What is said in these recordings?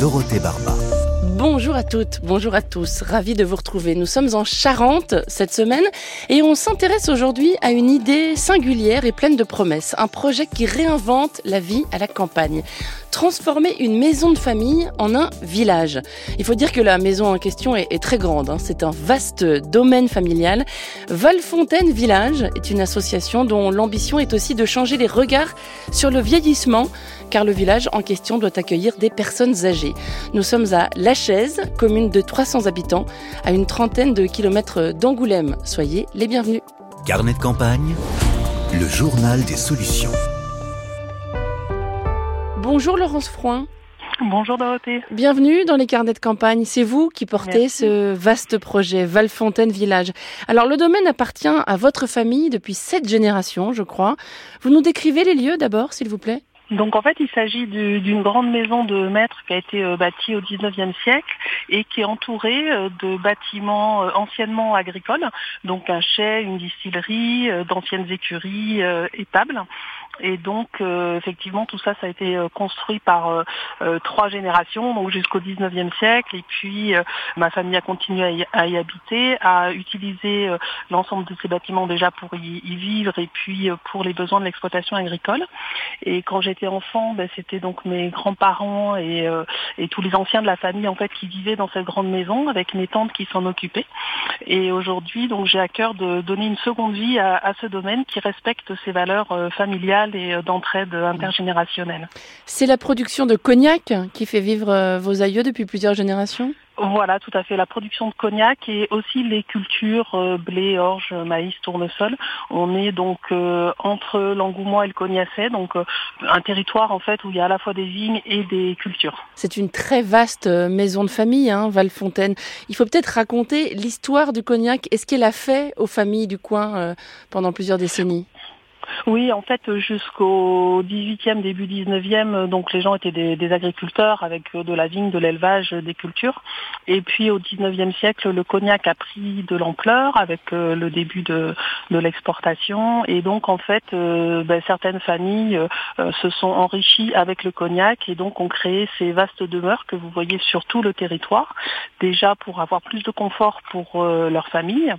Dorothée Barba. Bonjour à toutes, bonjour à tous, ravi de vous retrouver. Nous sommes en Charente cette semaine et on s'intéresse aujourd'hui à une idée singulière et pleine de promesses, un projet qui réinvente la vie à la campagne transformer une maison de famille en un village. Il faut dire que la maison en question est, très grande. Hein. C'est un vaste domaine familial. Valfontaine Village est une association dont l'ambition est aussi de changer les regards sur le vieillissement, car le village en question doit accueillir des personnes âgées. Nous sommes à La Chaise, commune de 300 habitants, à une trentaine de kilomètres d'Angoulême. Soyez les bienvenus. Carnet de campagne, le journal des solutions. Bonjour Laurence Froin. Bonjour Dorothée. Bienvenue dans les carnets de campagne. C'est vous qui portez ce vaste projet, Valfontaine Village. Alors le domaine appartient à votre famille depuis sept générations, je crois. Vous nous décrivez les lieux d'abord, s'il vous plaît donc en fait, il s'agit d'une grande maison de maître qui a été euh, bâtie au 19e siècle et qui est entourée euh, de bâtiments euh, anciennement agricoles, donc un chai, une distillerie, d'anciennes écuries, étables. Et donc, euh, effectivement, tout ça, ça a été euh, construit par euh, trois générations, donc jusqu'au 19e siècle. Et puis, ma famille a continué à y, habiter, à utiliser l'ensemble de ces bâtiments déjà pour y, vivre et puis pour les besoins de l'exploitation agricole. Et quand j'étais enfant, ben, c'était donc mes grands-parents et, et, tous les anciens de la famille en fait qui vivaient dans cette grande maison avec mes tantes qui s'en occupaient. Et aujourd'hui, donc, j'ai à cœur de donner une seconde vie à, à ce domaine qui respecte ses valeurs familiales et euh, d'entraide intergénérationnelle. C'est la production de cognac qui fait vivre euh, vos aïeux depuis plusieurs générations? Voilà, tout à fait. La production de cognac et aussi les cultures euh, blé, orge, maïs, tournesol. On est donc entre l'Angoumois et le Cognacet, donc un territoire en fait où il y a à la fois des vignes et des cultures. C'est une très vaste maison de famille, hein, Valfontaine. Il faut peut-être raconter l'histoire du cognac et ce qu'elle a fait aux familles du coin pendant plusieurs décennies. Oui, en fait, jusqu'au 18e, début 19e, donc les gens étaient des, agriculteurs avec euh, de la vigne, de l'élevage, des cultures. Et puis au 19e siècle, le cognac a pris de l'ampleur avec euh, le début de, l'exportation. Et donc, en fait, euh, ben, certaines familles se sont enrichies avec le cognac et donc ont créé ces vastes demeures que vous voyez sur tout le territoire, déjà pour avoir plus de confort pour leur famille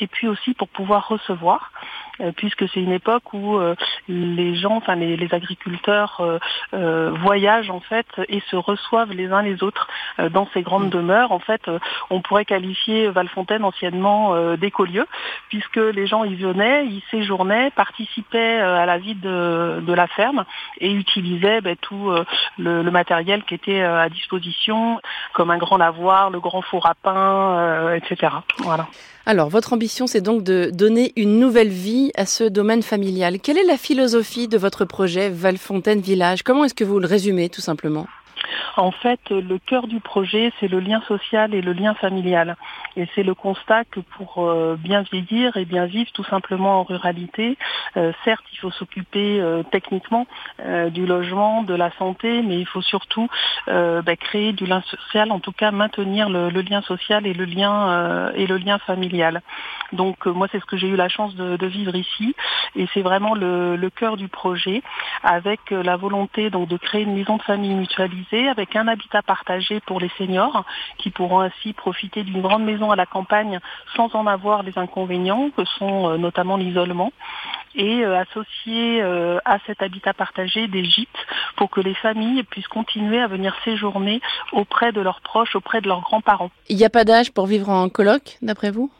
et puis aussi pour pouvoir recevoir. Euh, puisque c'est une époque où euh, les gens, enfin les, agriculteurs euh, voyagent en fait et se reçoivent les uns les autres dans ces grandes demeures. En fait, on pourrait qualifier Valfontaine anciennement d'écolieu, puisque les gens y venaient, y séjournaient, participaient à la vie de, la ferme et utilisaient ben, tout le, matériel qui était à disposition, comme un grand lavoir, le grand four à pain, etc. Voilà. Alors, votre ambition, c'est donc de donner une nouvelle vie à ce domaine familial. Quelle est la philosophie de votre projet Valfontaine Village? Comment est-ce que vous le résumez, tout simplement? En fait, le cœur du projet, c'est le lien social et le lien familial. Et c'est le constat que pour euh, bien vieillir et bien vivre tout simplement en ruralité, euh, certes, il faut s'occuper euh, techniquement du logement, de la santé, mais il faut surtout bah, créer du lien social, en tout cas maintenir le, lien social et le lien familial. Donc moi, c'est ce que j'ai eu la chance de, vivre ici, et c'est vraiment le, cœur du projet, avec la volonté de créer une maison de famille mutualisée avec un habitat partagé pour les seniors qui pourront ainsi profiter d'une grande maison à la campagne sans en avoir les inconvénients que sont euh, notamment l'isolement et euh, associer euh, à cet habitat partagé des gîtes pour que les familles puissent continuer à venir séjourner auprès de leurs proches, auprès de leurs grands-parents. Il n'y a pas d'âge pour vivre en coloc, d'après vous?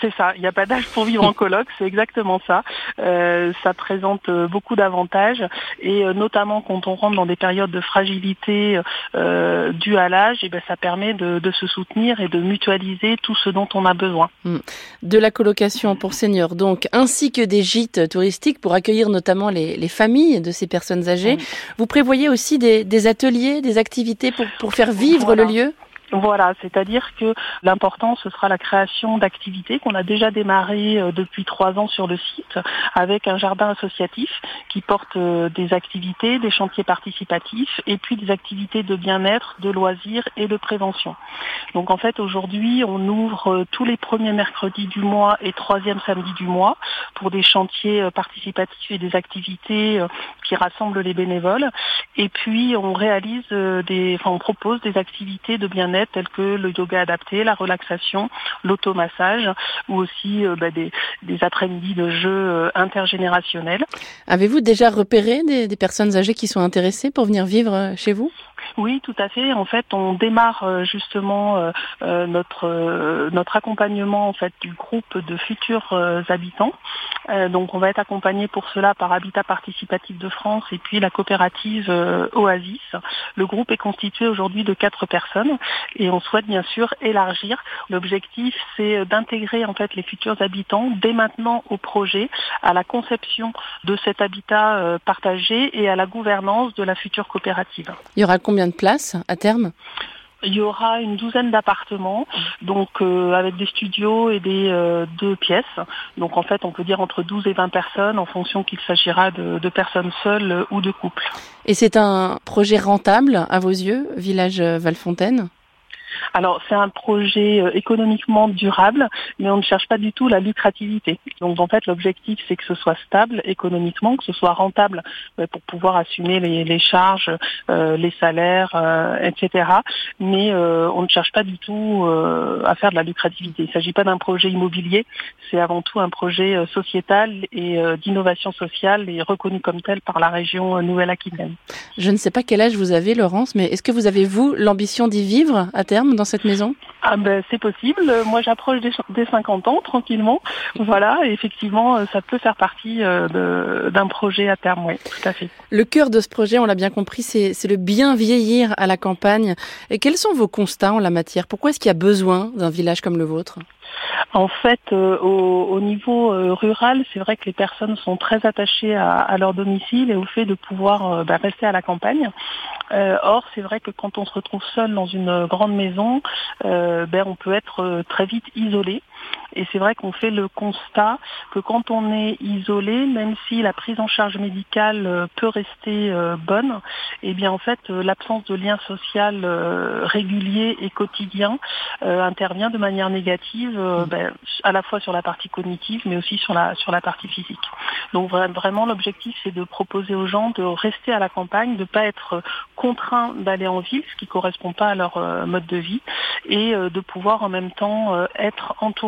C'est ça, il n'y a pas d'âge pour vivre en coloc, c'est exactement ça. Euh, ça présente euh, beaucoup d'avantages et euh, notamment quand on rentre dans des périodes de fragilité euh, dues à l'âge, et eh ben ça permet de, de, se soutenir et de mutualiser tout ce dont on a besoin. Hmm. De la colocation pour seniors donc, ainsi que des gîtes touristiques pour accueillir notamment les, les familles de ces personnes âgées. Vous prévoyez aussi des, des, ateliers, des activités pour, pour faire vivre voilà. le lieu? Voilà, c'est-à-dire que l'important, ce sera la création d'activités qu'on a déjà démarré euh, depuis trois ans sur le site avec un jardin associatif qui porte euh, des activités, des chantiers participatifs et puis des activités de bien-être, de loisirs et de prévention. Donc en fait, aujourd'hui, on ouvre euh, tous les premiers mercredis du mois et troisième samedi du mois pour des chantiers participatifs et des activités qui rassemblent les bénévoles. Et puis, on réalise des, enfin, on propose des activités de bien-être tels que le yoga adapté, la relaxation, l'automassage ou aussi euh, bah, des, après-midi de jeux euh, intergénérationnels. Avez-vous déjà repéré des, des personnes âgées qui sont intéressées pour venir vivre euh, chez vous? Oui, tout à fait. En fait, on démarre euh, justement euh, euh, notre accompagnement en fait du groupe de futurs habitants. donc, on va être accompagné pour cela par Habitat Participatif de France et puis la coopérative Oasis. Le groupe est constitué aujourd'hui de quatre personnes et on souhaite bien sûr élargir. L'objectif, c'est d'intégrer en fait les futurs habitants dès maintenant au projet, à la conception de cet habitat partagé et à la gouvernance de la future coopérative. De places à terme il y aura une douzaine d'appartements, donc euh, avec des studios et des euh, deux pièces. Donc en fait, on peut dire entre 12 et 20 personnes en fonction qu'il s'agira de, de, personnes seules ou de couples. Et c'est un projet rentable à vos yeux, Village Valfontaine alors c'est un projet euh, économiquement durable, mais on ne cherche pas du tout la lucrativité. Donc en fait l'objectif c'est que ce soit stable économiquement, que ce soit rentable pour pouvoir assumer les, les charges, euh, les salaires, euh, etc. Mais euh, on ne cherche pas du tout euh, à faire de la lucrativité. Il ne s'agit pas d'un projet immobilier, c'est avant tout un projet euh, sociétal et d'innovation sociale et reconnu comme tel par la région Nouvelle-Aquitaine. Je ne sais pas quel âge vous avez Laurence, mais est-ce que vous avez vous l'ambition d'y vivre à terme dans cette maison? Ah ben c'est possible. Moi j'approche des, des, 50 ans tranquillement. Voilà, et effectivement euh, ça peut faire partie euh, d'un projet à terme, oui, tout à fait. Le cœur de ce projet, on l'a bien compris, c'est le bien vieillir à la campagne. Et quels sont vos constats en la matière? Pourquoi est-ce qu'il y a besoin d'un village comme le vôtre? En fait, euh, au, au, niveau euh, rural, c'est vrai que les personnes sont très attachées à, à, leur domicile et au fait de pouvoir euh, bah, rester à la campagne. or, c'est vrai que quand on se retrouve seul dans une grande maison, ben, on peut être très vite isolé. Et c'est vrai qu'on fait le constat que quand on est isolé, même si la prise en charge médicale euh, peut rester euh, bonne, eh bien en fait euh, l'absence de lien social régulier et quotidien intervient de manière négative, mmh. ben, à la fois sur la partie cognitive, mais aussi sur la sur la partie physique. Donc vraiment l'objectif c'est de proposer aux gens de rester à la campagne, de ne pas être contraints d'aller en ville, ce qui ne correspond pas à leur mode de vie, et de pouvoir en même temps être entourés.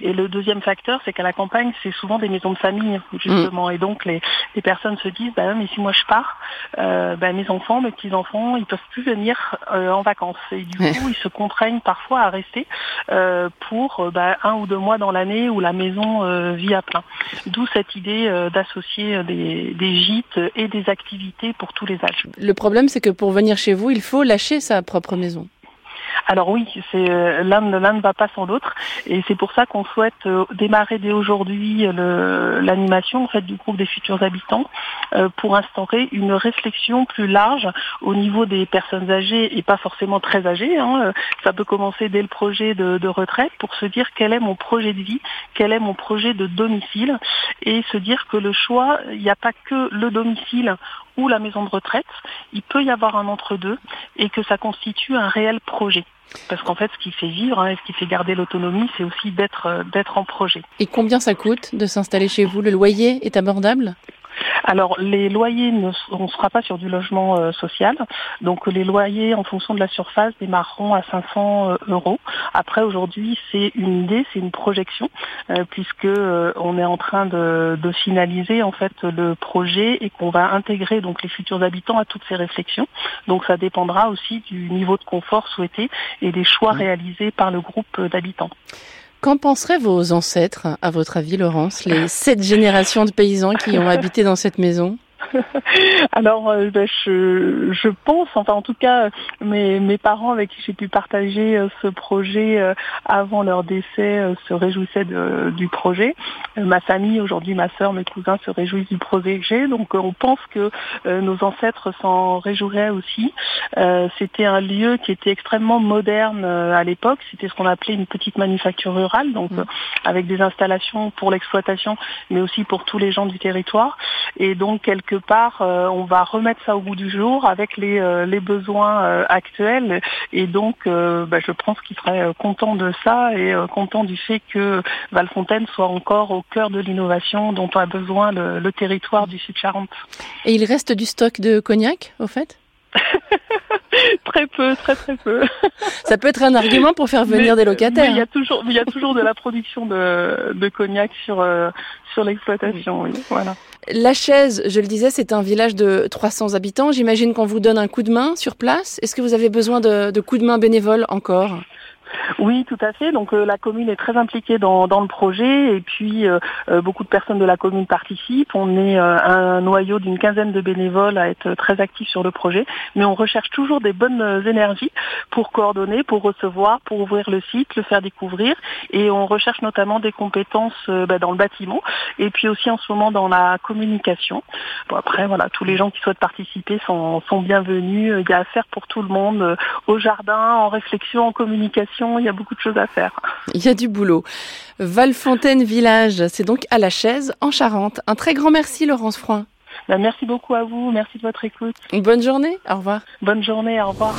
Et le deuxième facteur, c'est qu'à la campagne, c'est souvent des maisons de famille, justement. Et donc, les, les, personnes se disent, bah, mais si moi je pars, euh, bah, mes enfants, mes petits-enfants, ils peuvent plus venir euh, en vacances. Et du coup, ils se contraignent parfois à rester euh, pour bah, un ou deux mois dans l'année où la maison vit à plein. D'où cette idée d'associer des, des gîtes et des activités pour tous les âges. Le problème, c'est que pour venir chez vous, il faut lâcher sa propre maison. Alors oui, c'est euh, l'un ne va pas sans l'autre, et c'est pour ça qu'on souhaite euh, démarrer dès aujourd'hui l'animation en du groupe des futurs habitants euh, pour instaurer une réflexion plus large au niveau des personnes âgées et pas forcément très âgées. Hein. Ça peut commencer dès le projet de, de retraite pour se dire quel est mon projet de vie, quel est mon projet de domicile, et se dire que le choix, il n'y a pas que le domicile ou la maison de retraite, il peut y avoir un entre-deux et que ça constitue un réel projet. Parce qu'en fait, ce qui fait vivre hein, et ce qui fait garder l'autonomie, c'est aussi d'être euh, d'être en projet. Et combien ça coûte de s'installer chez vous? Le loyer est abordable? Alors les loyers, ne, on ne sera pas sur du logement euh, social, donc les loyers en fonction de la surface démarreront à 500 euh, euros. Après aujourd'hui c'est une idée, c'est une projection, euh, puisque euh, on est en train de, de, finaliser en fait le projet et qu'on va intégrer donc les futurs habitants à toutes ces réflexions. Donc ça dépendra aussi du niveau de confort souhaité et des choix réalisés par le groupe d'habitants. Qu'en penseraient vos ancêtres, à votre avis, Laurence, les sept générations de paysans qui ont habité dans cette maison? Alors, euh, ben, je, je, pense, enfin en tout cas, mes, mes parents avec qui j'ai pu partager euh, ce projet euh, avant leur décès se réjouissaient de, du projet. ma famille, aujourd'hui ma sœur, mes cousins se réjouissent du projet que j'ai. Donc on pense que nos ancêtres s'en réjouiraient aussi. C'était un lieu qui était extrêmement moderne à l'époque. C'était ce qu'on appelait une petite manufacture rurale, donc mmh. avec des installations pour l'exploitation, mais aussi pour tous les gens du territoire. Et donc quelque part, euh, on va remettre ça au bout du jour avec les, euh, besoins euh, actuels. Et donc, bah, je pense qu'il serait content de ça et content du fait que Valfontaine soit encore au cœur de l'innovation dont a besoin le, le territoire du Sud-Charente. Et il reste du stock de cognac, au fait? très peu, très très peu. Ça peut être un argument pour faire venir des locataires. il y a toujours, il y a toujours de la production de, de cognac sur sur l'exploitation. Oui, voilà. La Chaise, je le disais, c'est un village de 300 habitants. J'imagine qu'on vous donne un coup de main sur place. Est-ce que vous avez besoin de, de coups de main bénévoles encore? Oui, tout à fait. Donc euh, la commune est très impliquée dans, le projet et puis euh, euh, beaucoup de personnes de la commune participent. On est un noyau d'une quinzaine de bénévoles à être très actifs sur le projet, mais on recherche toujours des bonnes énergies pour coordonner, pour recevoir, pour ouvrir le site, le faire découvrir et on recherche notamment des compétences bah, dans le bâtiment et puis aussi en ce moment dans la communication. Bon, après, voilà, tous les gens qui souhaitent participer sont, sont bienvenus. Il y a affaire pour tout le monde au jardin, en réflexion, en communication il y a beaucoup de choses à faire. Il y a du boulot. Valfontaine Village, c'est donc à la chaise en Charente. Un très grand merci Laurence Froin. Ben, merci beaucoup à vous, merci de votre écoute. Une bonne journée, au revoir. Bonne journée, au revoir.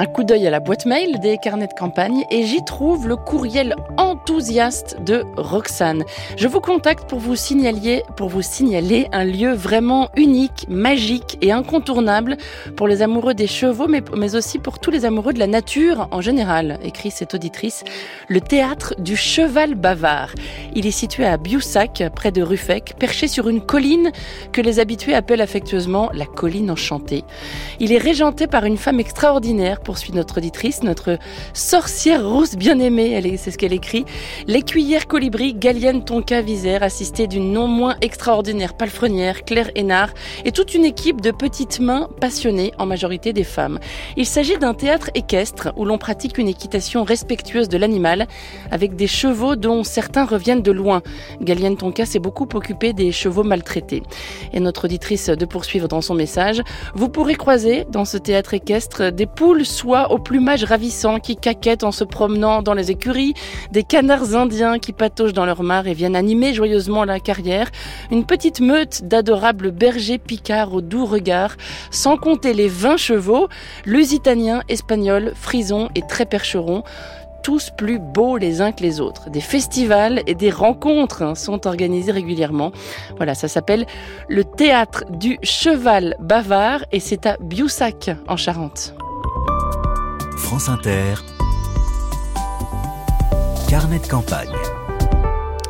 Un coup d'œil à la boîte mail des carnets de campagne et j'y trouve le courriel enthousiaste de Roxane. Je vous contacte pour vous signaler, pour vous signaler un lieu vraiment unique, magique et incontournable pour les amoureux des chevaux, mais, mais aussi pour tous les amoureux de la nature en général, écrit cette auditrice. Le théâtre du Cheval Bavard. Il est situé à Biussac, près de Ruffec, perché sur une colline que les habitués appellent affectueusement la colline enchantée. Il est régenté par une femme extraordinaire, poursuit notre auditrice, notre sorcière rousse bien-aimée, c'est ce qu'elle écrit, l'écuyère colibri Galienne Tonka Visère, assistée d'une non moins extraordinaire palefrenière, Claire Hénard, et toute une équipe de petites mains passionnées, en majorité des femmes. Il s'agit d'un théâtre équestre où l'on pratique une équitation respectueuse de l'animal, avec des chevaux dont certains reviennent de loin. Galienne Tonka s'est beaucoup occupée des chevaux maltraités. Et notre auditrice de poursuivre dans son message, vous pourrez croiser dans ce théâtre équestre des poules soies au plumage ravissant qui caquettent en se promenant dans les écuries, des canards indiens qui patauchent dans leur mare et viennent animer joyeusement la carrière, une petite meute d'adorables bergers picards au doux regard, sans compter les 20 chevaux, lusitaniens, espagnols, frisons et très percherons, tous plus beaux les uns que les autres. Des festivals et des rencontres hein, sont organisés régulièrement. Voilà, ça s'appelle le théâtre du cheval bavard et c'est à Biussac en Charente. France Inter, carnet de campagne.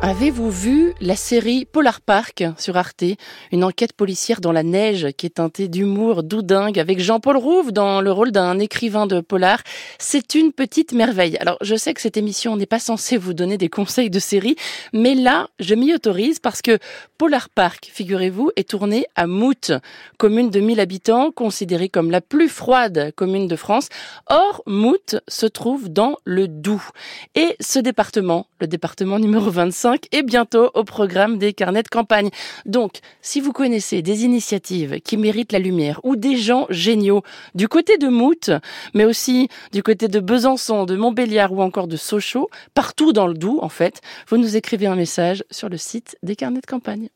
Avez-vous vu la série Polar Park sur Arte? Une enquête policière dans la neige qui est teintée d'humour doudingue avec Jean-Paul Rouve dans le rôle d'un écrivain de polar. C'est une petite merveille. Alors, je sais que cette émission n'est pas censée vous donner des conseils de série, mais là, je m'y autorise parce que Polar Park, figurez-vous, est tourné à Mout, commune de 1000 habitants, considérée comme la plus froide commune de France. Or, Mout se trouve dans le Doubs. Et ce département, le département numéro 25, et bientôt au programme des carnets de campagne. Donc, si vous connaissez des initiatives qui méritent la lumière ou des gens géniaux du côté de Mout, mais aussi du côté de Besançon, de Montbéliard ou encore de Sochaux, partout dans le Doubs en fait, vous nous écrivez un message sur le site des carnets de campagne.